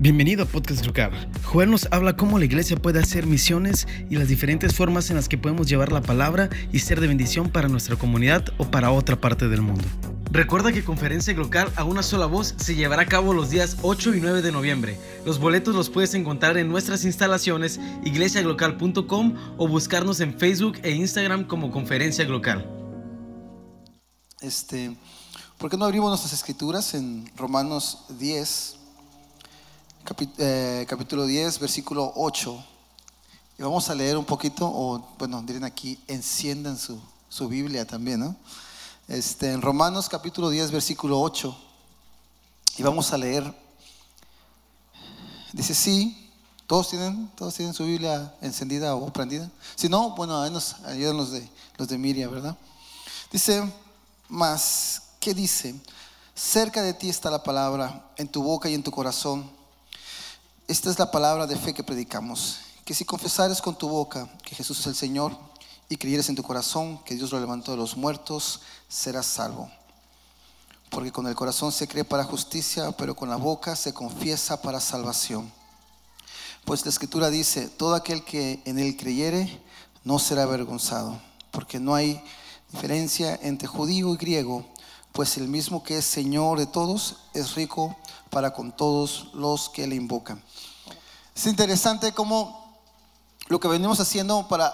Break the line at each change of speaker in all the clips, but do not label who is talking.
Bienvenido a Podcast Local. Joel nos habla cómo la iglesia puede hacer misiones y las diferentes formas en las que podemos llevar la palabra y ser de bendición para nuestra comunidad o para otra parte del mundo. Recuerda que Conferencia Local a una sola voz se llevará a cabo los días 8 y 9 de noviembre. Los boletos los puedes encontrar en nuestras instalaciones iglesiaglocal.com o buscarnos en Facebook e Instagram como Conferencia Local.
Este, ¿Por qué no abrimos nuestras escrituras en Romanos 10? Eh, capítulo 10, versículo 8. Y vamos a leer un poquito, o bueno, dirían aquí, enciendan su, su Biblia también, ¿no? Este, en Romanos capítulo 10, versículo 8. Y vamos a leer. Dice, sí, todos tienen, todos tienen su Biblia encendida o prendida. Si no, bueno, ahí nos ayudan los de, los de Miriam, ¿verdad? Dice, más, ¿qué dice? Cerca de ti está la palabra, en tu boca y en tu corazón esta es la palabra de fe que predicamos, que si confesares con tu boca que Jesús es el Señor y creyeres en tu corazón que Dios lo levantó de los muertos, serás salvo. Porque con el corazón se cree para justicia, pero con la boca se confiesa para salvación. Pues la escritura dice, todo aquel que en él creyere no será avergonzado, porque no hay diferencia entre judío y griego, pues el mismo que es Señor de todos es rico para con todos los que le invocan. Es interesante cómo lo que venimos haciendo para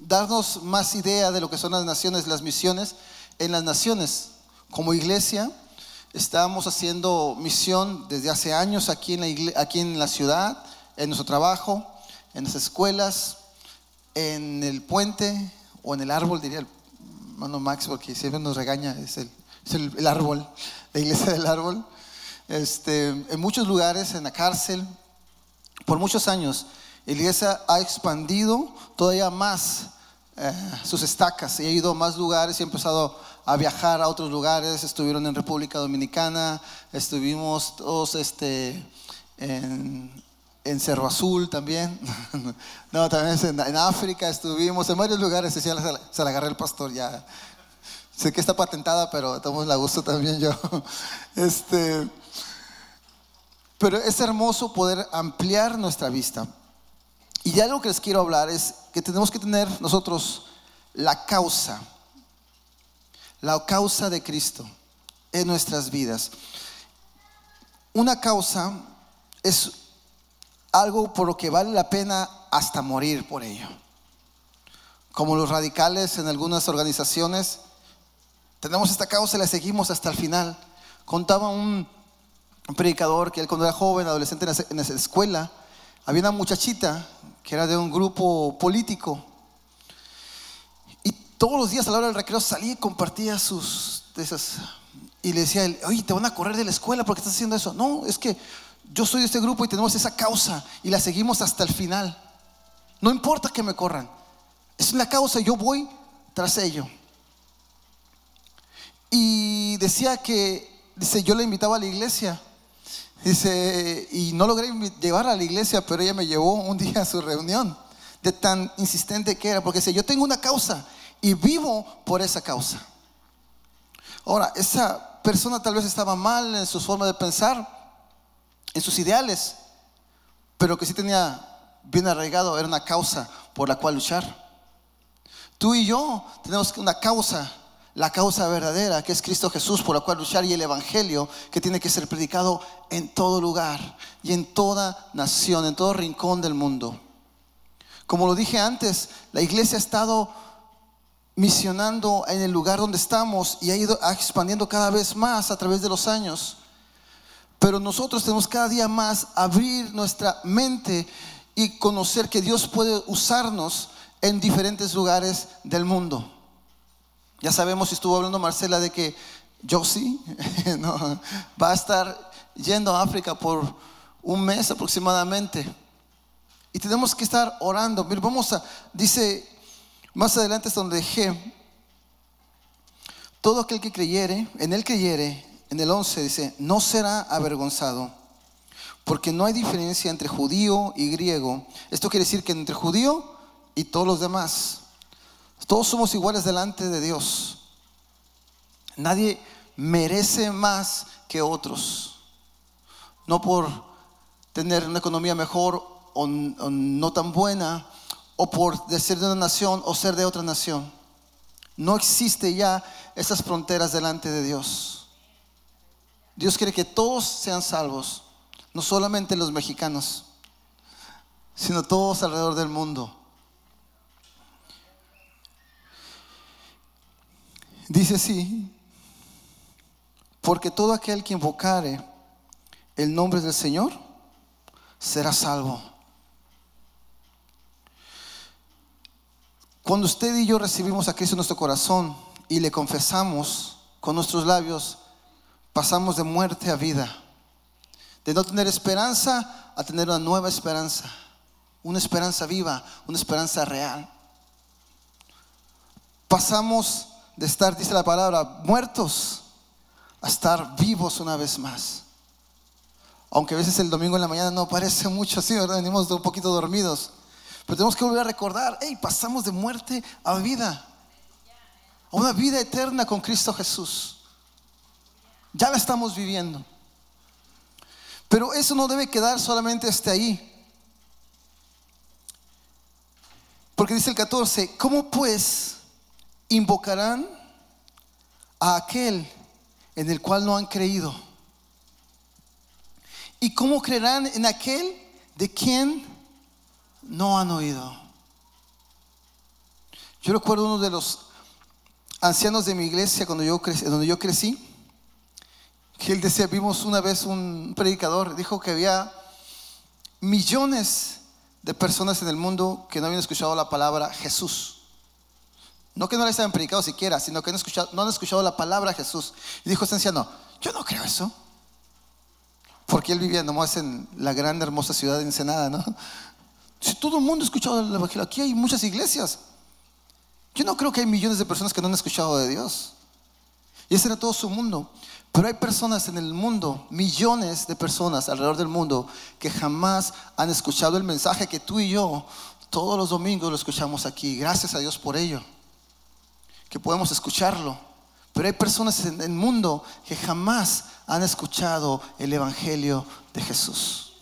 darnos más idea de lo que son las naciones, las misiones en las naciones. Como iglesia, estamos haciendo misión desde hace años aquí en la, aquí en la ciudad, en nuestro trabajo, en las escuelas, en el puente o en el árbol, diría el hermano Max, porque siempre nos regaña, es el, es el árbol, la iglesia del árbol. Este, en muchos lugares, en la cárcel, por muchos años, la iglesia ha expandido todavía más eh, sus estacas y ha ido a más lugares y ha empezado a viajar a otros lugares. Estuvieron en República Dominicana, estuvimos todos este, en, Cerro Azul también. no, también en, África estuvimos, en varios lugares. Se, se, la agarré el pastor ya. Sé que está patentada, pero tomo la gusto también yo. Este. Pero es hermoso poder ampliar nuestra vista. Y ya lo que les quiero hablar es que tenemos que tener nosotros la causa, la causa de Cristo en nuestras vidas. Una causa es algo por lo que vale la pena hasta morir por ello. Como los radicales en algunas organizaciones, tenemos esta causa y la seguimos hasta el final. Contaba un predicador que él cuando era joven, adolescente en la escuela, había una muchachita que era de un grupo político. Y todos los días a la hora del recreo salía y compartía sus de esas. Y le decía él, oye, te van a correr de la escuela porque estás haciendo eso. No, es que yo soy de este grupo y tenemos esa causa y la seguimos hasta el final. No importa que me corran. Es la causa, yo voy tras ello. Y decía que, dice, yo le invitaba a la iglesia Dice, y no logré llevar a la iglesia, pero ella me llevó un día a su reunión, de tan insistente que era, porque dice, yo tengo una causa y vivo por esa causa. Ahora, esa persona tal vez estaba mal en su forma de pensar, en sus ideales, pero que sí tenía bien arraigado, era una causa por la cual luchar. Tú y yo tenemos una causa la causa verdadera, que es Cristo Jesús, por la cual luchar, y el Evangelio, que tiene que ser predicado en todo lugar y en toda nación, en todo rincón del mundo. Como lo dije antes, la iglesia ha estado misionando en el lugar donde estamos y ha ido expandiendo cada vez más a través de los años. Pero nosotros tenemos cada día más abrir nuestra mente y conocer que Dios puede usarnos en diferentes lugares del mundo. Ya sabemos, estuvo hablando Marcela de que Josie no, va a estar yendo a África por un mes aproximadamente. Y tenemos que estar orando. Vamos a, dice, más adelante es donde dejé, todo aquel que creyere, en él creyere, en el 11 dice, no será avergonzado, porque no hay diferencia entre judío y griego. Esto quiere decir que entre judío y todos los demás. Todos somos iguales delante de Dios. Nadie merece más que otros. No por tener una economía mejor o, o no tan buena, o por ser de una nación o ser de otra nación. No existe ya esas fronteras delante de Dios. Dios quiere que todos sean salvos, no solamente los mexicanos, sino todos alrededor del mundo. Dice así, porque todo aquel que invocare el nombre del Señor será salvo. Cuando usted y yo recibimos a Cristo en nuestro corazón y le confesamos con nuestros labios, pasamos de muerte a vida, de no tener esperanza a tener una nueva esperanza, una esperanza viva, una esperanza real. Pasamos de estar, dice la palabra, muertos a estar vivos una vez más. Aunque a veces el domingo en la mañana no parece mucho así, ¿verdad? Venimos un poquito dormidos. Pero tenemos que volver a recordar, hey, pasamos de muerte a vida. A una vida eterna con Cristo Jesús. Ya la estamos viviendo. Pero eso no debe quedar solamente hasta ahí. Porque dice el 14, ¿cómo pues invocarán a aquel en el cual no han creído? ¿Y cómo creerán en aquel de quien no han oído. Yo recuerdo uno de los ancianos de mi iglesia cuando yo crecí, donde yo crecí, que él decía, vimos una vez un predicador, dijo que había millones de personas en el mundo que no habían escuchado la palabra Jesús. No que no les hayan predicado siquiera, sino que no han escuchado, no han escuchado la palabra Jesús. Y dijo este anciano, yo no creo eso. Porque él vivía nomás en la gran hermosa ciudad de Ensenada, ¿no? Si todo el mundo ha escuchado el Evangelio, aquí hay muchas iglesias. Yo no creo que hay millones de personas que no han escuchado de Dios. Y ese era todo su mundo. Pero hay personas en el mundo, millones de personas alrededor del mundo, que jamás han escuchado el mensaje que tú y yo todos los domingos lo escuchamos aquí. Gracias a Dios por ello. Que podemos escucharlo. Pero hay personas en el mundo que jamás han escuchado el Evangelio de Jesús.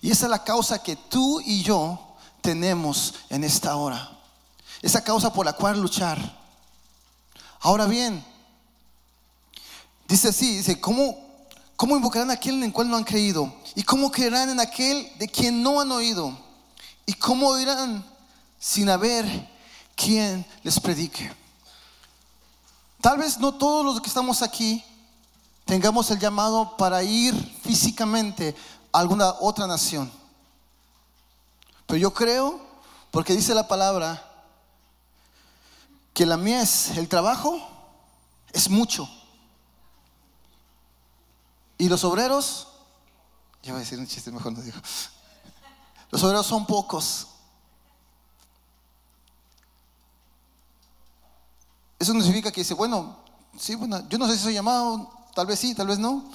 Y esa es la causa que tú y yo tenemos en esta hora. Esa causa por la cual luchar. Ahora bien, dice así, dice, ¿cómo, cómo invocarán a aquel en el cual no han creído? ¿Y cómo creerán en aquel de quien no han oído? ¿Y cómo oirán sin haber quien les predique? Tal vez no todos los que estamos aquí tengamos el llamado para ir físicamente alguna otra nación. Pero yo creo, porque dice la palabra, que la mies, el trabajo, es mucho. Y los obreros, ya voy a decir un chiste, mejor no digo. Los obreros son pocos. Eso no significa que dice, bueno, sí, bueno, yo no sé si soy llamado, tal vez sí, tal vez no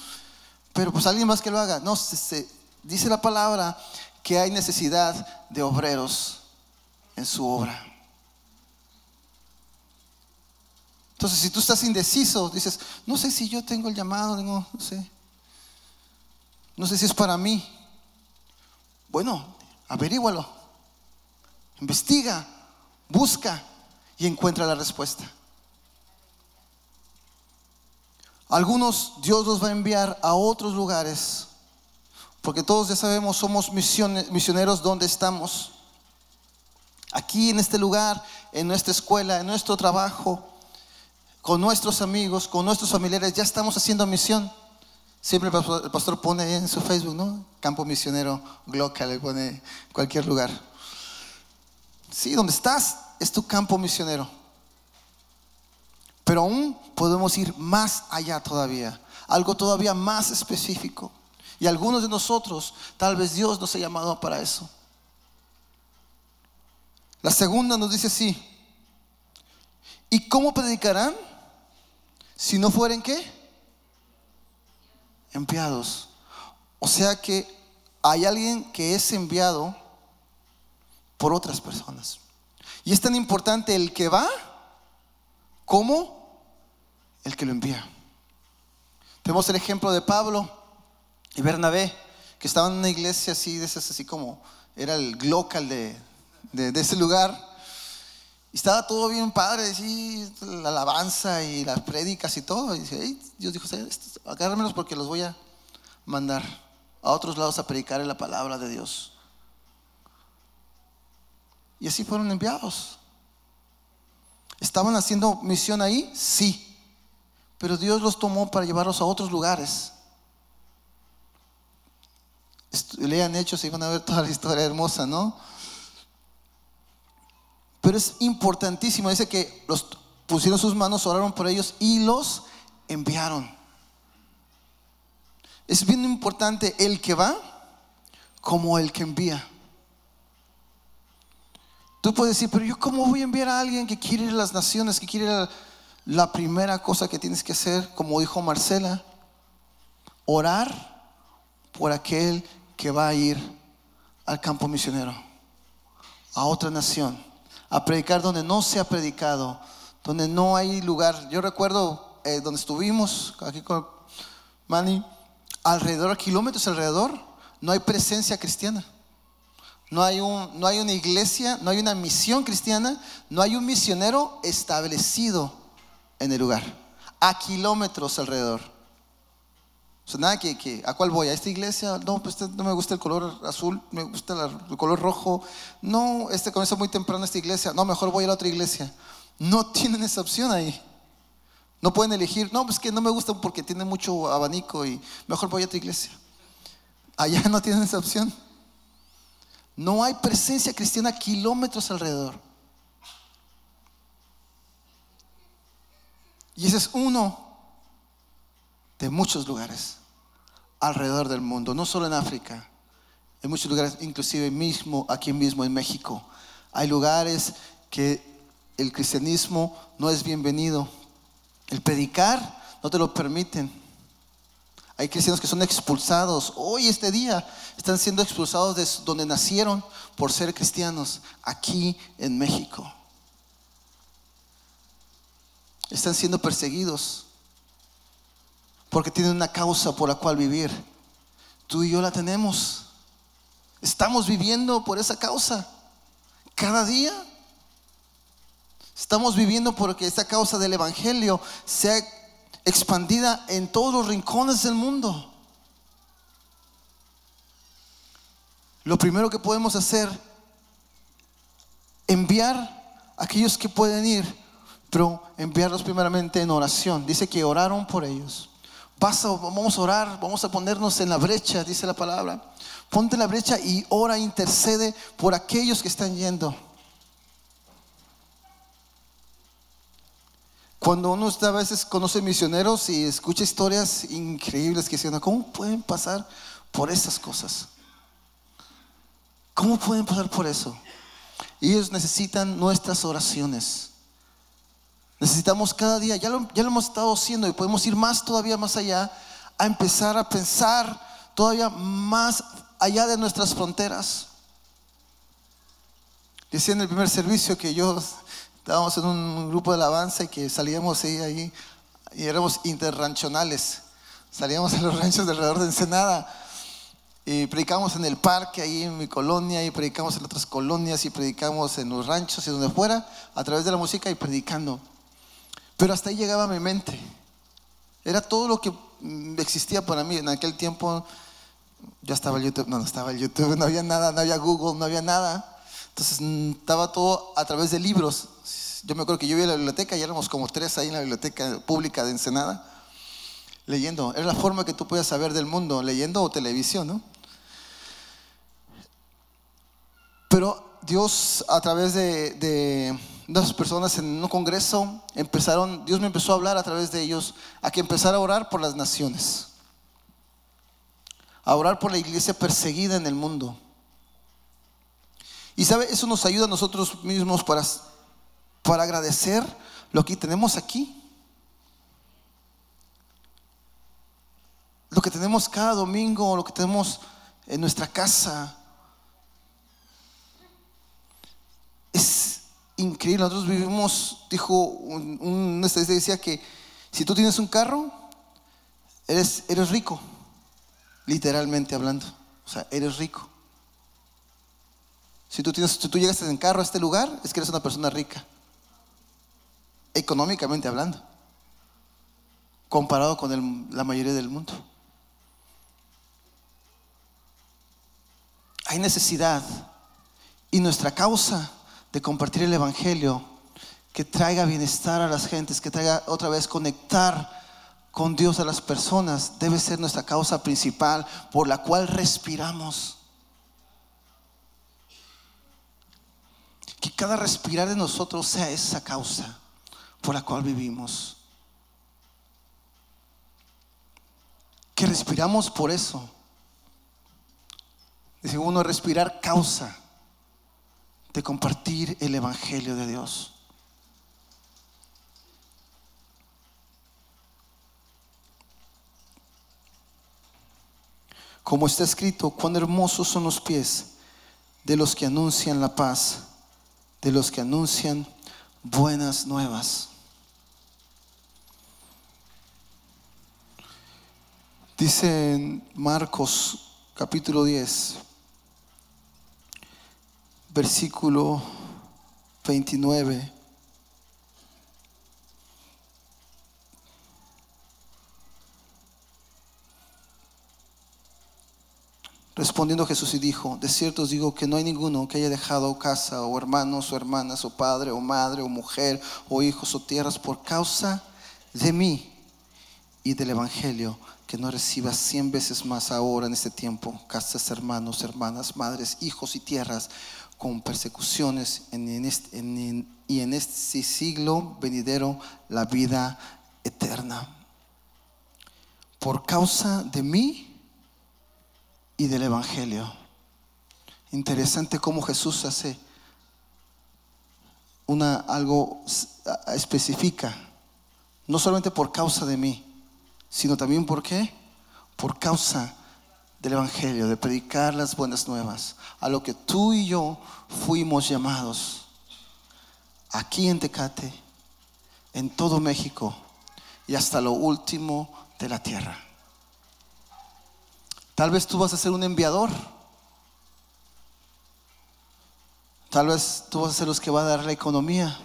pero pues alguien más que lo haga. No, se, dice la palabra que hay necesidad de obreros en su obra. Entonces, si tú estás indeciso, dices, no sé si yo tengo el llamado, no, no sé. No sé si es para mí. Bueno, averígualo. Investiga, busca y encuentra la respuesta. Algunos Dios los va a enviar a otros lugares, porque todos ya sabemos, somos misioneros donde estamos. Aquí en este lugar, en nuestra escuela, en nuestro trabajo, con nuestros amigos, con nuestros familiares, ya estamos haciendo misión. Siempre el pastor, pone en su Facebook, ¿no? Campo misionero, Glocka, le pone cualquier lugar. Sí, donde estás es tu campo misionero. Pero aún podemos ir más allá todavía, algo todavía más específico. Y algunos de nosotros, tal vez Dios nos ha llamado para eso. La segunda nos dice así, ¿y cómo predicarán si no fueren qué? Enviados. O sea que hay alguien que es enviado por otras personas. Y es tan importante el que va como el que lo envía. Tenemos el ejemplo de Pablo y Bernabé, que estaban en una iglesia así, de esas así como, era el local de, de, ese lugar. Y estaba todo bien padre, sí, la alabanza y las prédicas y todo. Y dice, Dios dijo, agárramelos porque los voy a mandar a otros lados a predicar la palabra de Dios. Y así fueron enviados. ¿Estaban haciendo misión ahí? Sí. Pero Dios los tomó para llevarlos a otros lugares. Lean hechos y van a ver toda la historia hermosa, ¿no? Pero es importantísimo. Dice que los pusieron sus manos, oraron por ellos y los enviaron. Es bien importante el que va como el que envía. Tú puedes decir, pero yo cómo voy a enviar a alguien que quiere ir a las naciones, que quiere ir a la primera cosa que tienes que hacer, como dijo Marcela, orar por aquel que va a ir al campo misionero, a otra nación, a predicar donde no se ha predicado, donde no hay lugar. Yo recuerdo eh, donde estuvimos, aquí con Manny, alrededor, kilómetros alrededor, no hay presencia cristiana. No hay, un, no hay una iglesia, no hay una misión cristiana, no hay un misionero establecido en el lugar, a kilómetros alrededor. O sea, nada que, ¿a cuál voy? ¿A esta iglesia? No, pues este, no me gusta el color azul, me gusta el color rojo. No, este comienza muy temprano esta iglesia. No, mejor voy a la otra iglesia. No tienen esa opción ahí. No pueden elegir, no, pues que no me gusta porque tiene mucho abanico y mejor voy a otra iglesia. Allá no tienen esa opción. No hay presencia cristiana kilómetros alrededor. Y ese es uno de muchos lugares alrededor del mundo, no solo en África, en muchos lugares, inclusive mismo aquí mismo en México. Hay lugares que el cristianismo no es bienvenido. El predicar no te lo permiten. Hay cristianos que son expulsados. Hoy, este día, están siendo expulsados de donde nacieron por ser cristianos, aquí en México. Están siendo perseguidos porque tienen una causa por la cual vivir. Tú y yo la tenemos. Estamos viviendo por esa causa. Cada día estamos viviendo porque esa causa del Evangelio sea expandida en todos los rincones del mundo. Lo primero que podemos hacer, enviar a aquellos que pueden ir, pero enviarlos primeramente en oración. Dice que oraron por ellos. Vamos a orar, vamos a ponernos en la brecha, dice la palabra. Ponte en la brecha y ora, intercede por aquellos que están yendo. Cuando uno a veces conoce misioneros y escucha historias increíbles que dicen, ¿cómo pueden pasar por esas cosas? ¿Cómo pueden pasar por eso? Ellos necesitan nuestras oraciones. Necesitamos cada día, ya lo, ya lo hemos estado haciendo y podemos ir más todavía más allá, a empezar a pensar todavía más allá de nuestras fronteras. Decía en el primer servicio que yo estábamos en un grupo de alabanza y que salíamos ahí, ahí y éramos interranchonales. Salíamos a los ranchos de alrededor de Ensenada y predicamos en el parque ahí en mi colonia y predicamos en otras colonias y predicamos en los ranchos y donde fuera a través de la música y predicando. Pero hasta ahí llegaba mi mente. Era todo lo que existía para mí en aquel tiempo. Ya estaba el YouTube, no, no estaba el YouTube, no había nada, no había Google, no había nada. Entonces mm, estaba todo a través de libros. Yo me acuerdo que yo iba a la biblioteca y éramos como tres ahí en la biblioteca pública de Ensenada, leyendo. Era la forma que tú podías saber del mundo, leyendo o televisión, ¿no? Pero Dios a través de, de dos personas en un congreso empezaron, Dios me empezó a hablar a través de ellos a que empezara a orar por las naciones, a orar por la iglesia perseguida en el mundo. Y sabe, eso nos ayuda a nosotros mismos para, para agradecer lo que tenemos aquí. Lo que tenemos cada domingo, lo que tenemos en nuestra casa. Es increíble. Nosotros vivimos, dijo, un, un decía que si tú tienes un carro, eres, eres rico, literalmente hablando. O sea, eres rico. Si tú, tienes, si tú llegas en carro a este lugar, es que eres una persona rica. Económicamente hablando. Comparado con la mayoría del mundo. Hay necesidad. Y nuestra causa de compartir el Evangelio que traiga bienestar a las gentes, que traiga otra vez conectar con Dios a las personas, debe ser nuestra causa principal por la cual respiramos. Que cada respirar de nosotros sea esa causa por la cual vivimos. Que respiramos por eso. Dice uno, respirar causa de compartir el Evangelio de Dios. Como está escrito, cuán hermosos son los pies de los que anuncian la paz, de los que anuncian buenas nuevas. Dice en Marcos capítulo 10, versículo 29. Respondiendo Jesús y dijo, de cierto os digo que no hay ninguno que haya dejado casa o hermanos o hermanas o padre o madre o mujer o hijos o tierras por causa de mí y del Evangelio que no reciba cien veces más ahora en este tiempo casas, hermanos, hermanas, madres, hijos y tierras con persecuciones este, y en este siglo venidero la vida eterna. Por causa de mí y del Evangelio. Interesante cómo Jesús hace una algo específica, no solamente por causa de mí, sino también por qué? Por causa del Evangelio, de predicar las buenas nuevas, a lo que tú y yo fuimos llamados aquí en Tecate, en todo México y hasta lo último de la tierra. Tal vez tú vas a ser un enviador. Tal vez tú vas a ser los que va a dar la economía.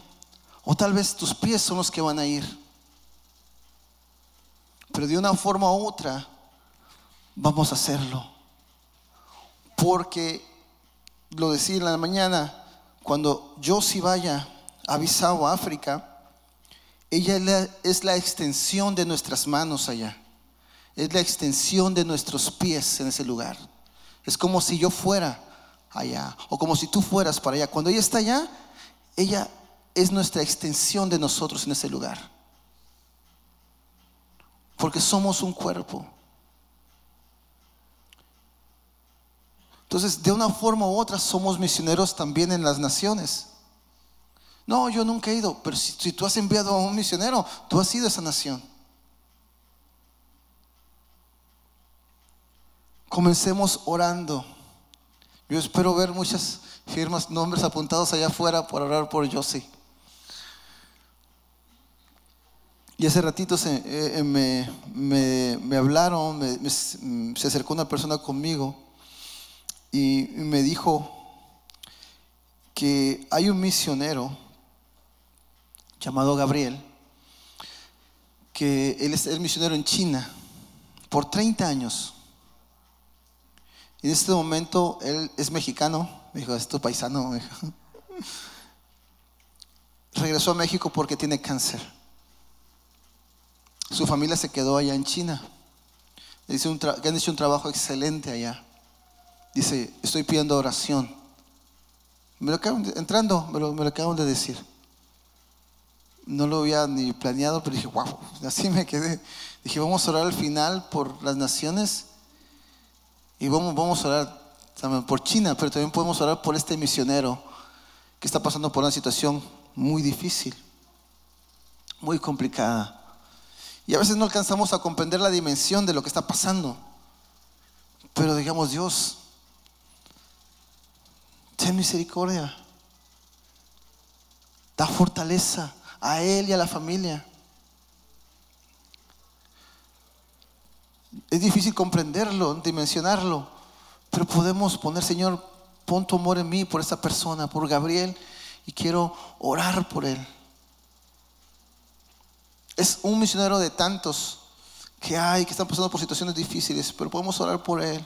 O tal vez tus pies son los que van a ir. Pero de una forma u otra vamos a hacerlo. Porque lo decía en la mañana, cuando yo si vaya a Bissau, África, ella es la extensión de nuestras manos allá. Es la extensión de nuestros pies en ese lugar. Es como si yo fuera allá o como si tú fueras para allá. Cuando ella está allá, ella es nuestra extensión de nosotros en ese lugar. Porque somos un cuerpo. Entonces, de una forma u otra, somos misioneros también en las naciones. No, yo nunca he ido, pero si, tú has enviado a un misionero, tú has ido a esa nación. Comencemos orando. Yo espero ver muchas firmas, nombres apuntados allá afuera por orar por Josie. Y hace ratito se, eh, me, hablaron, se acercó una persona conmigo y me dijo que hay un misionero llamado Gabriel, que él es el misionero en China por 30 años. En este momento él es mexicano, me dijo, esto paisano. Regresó a México porque tiene cáncer. Su familia se quedó allá en China. Han hecho un trabajo excelente allá. Dice, estoy pidiendo oración. Me lo acaban entrando, me lo, me lo acaban de decir. No lo había ni planeado, pero dije, wow, así me quedé. Dije, vamos a orar al final por las naciones y vamos, vamos a orar también por China, pero también podemos orar por este misionero que está pasando por una situación muy difícil, muy complicada. Y a veces no alcanzamos a comprender la dimensión de lo que está pasando. Pero digamos, Dios, ten misericordia. Da fortaleza a Él y a la familia. Es difícil comprenderlo, dimensionarlo, Pero podemos poner, Señor, pon tu amor en mí por esta persona, por Gabriel, y quiero orar por él. Es un misionero de tantos que hay, que están pasando por situaciones difíciles, pero podemos orar por él.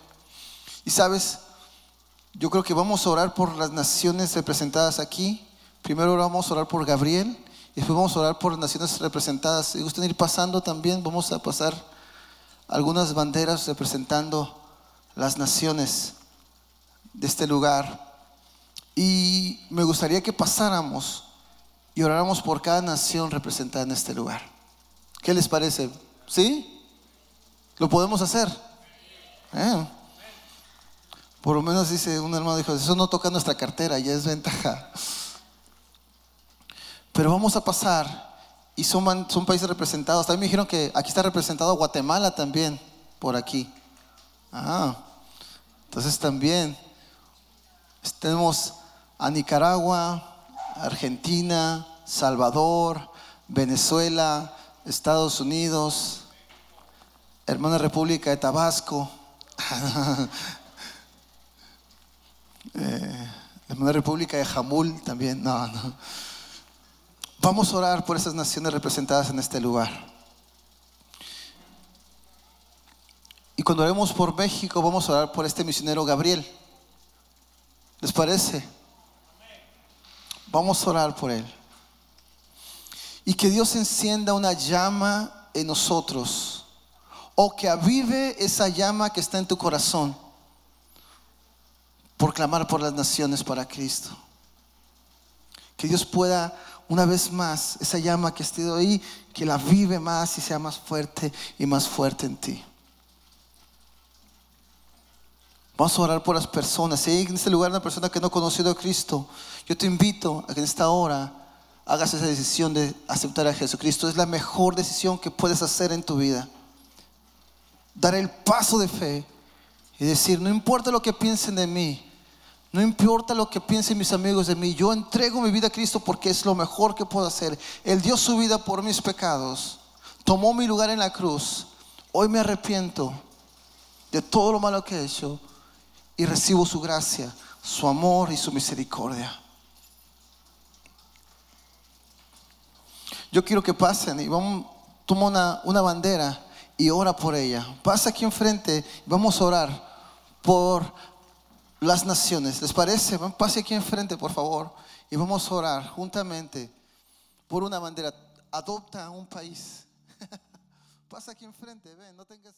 Y sabes, yo creo que vamos a orar por las naciones representadas aquí. Primero vamos a orar por Gabriel y después vamos a orar por las naciones representadas. Si gustan ir pasando también, vamos a pasar algunas banderas representando las naciones de este lugar. Y me gustaría que pasáramos y oráramos por cada nación representada en este lugar. ¿Qué les parece? ¿Sí? ¿Lo podemos hacer? Eh. Por lo menos dice un hermano, dijo, eso no toca nuestra cartera, ya es ventaja. Pero vamos a pasar y son, países representados. También me dijeron que aquí está representado Guatemala también, por aquí. Ah, entonces también tenemos a Nicaragua, Argentina, Salvador, Venezuela, Estados Unidos, hermana República de Tabasco, eh, hermana República de Jamul también, no, no. Vamos a orar por esas naciones representadas en este lugar. Y cuando oremos por México, vamos a orar por este misionero Gabriel. ¿Les parece? Vamos a orar por él. Y que Dios encienda una llama en nosotros. O que avive esa llama que está en tu corazón. Por clamar por las naciones para Cristo. Que Dios pueda una vez más esa llama que esté ahí, que la vive más y sea más fuerte y más fuerte en ti. Vamos a orar por las personas. Si hay en este lugar una persona que no ha conocido a Cristo, yo te invito a que en esta hora hagas esa decisión de aceptar a Jesucristo. Es la mejor decisión que puedes hacer en tu vida. Dar el paso de fe y decir, no importa lo que piensen de mí, no importa lo que piensen mis amigos de mí, yo entrego mi vida a Cristo porque es lo mejor que puedo hacer. Él dio su vida por mis pecados, tomó mi lugar en la cruz. Hoy me arrepiento de todo lo malo que he hecho y recibo su gracia, su amor y su misericordia. Yo quiero que pasen y vamos, toma una, una bandera y ora por ella. Pasa aquí enfrente y vamos a orar por las naciones. ¿Les parece? Pase aquí enfrente, por favor, y vamos a orar juntamente por una bandera. Adopta un país. Pasa aquí enfrente, ven, no tengas...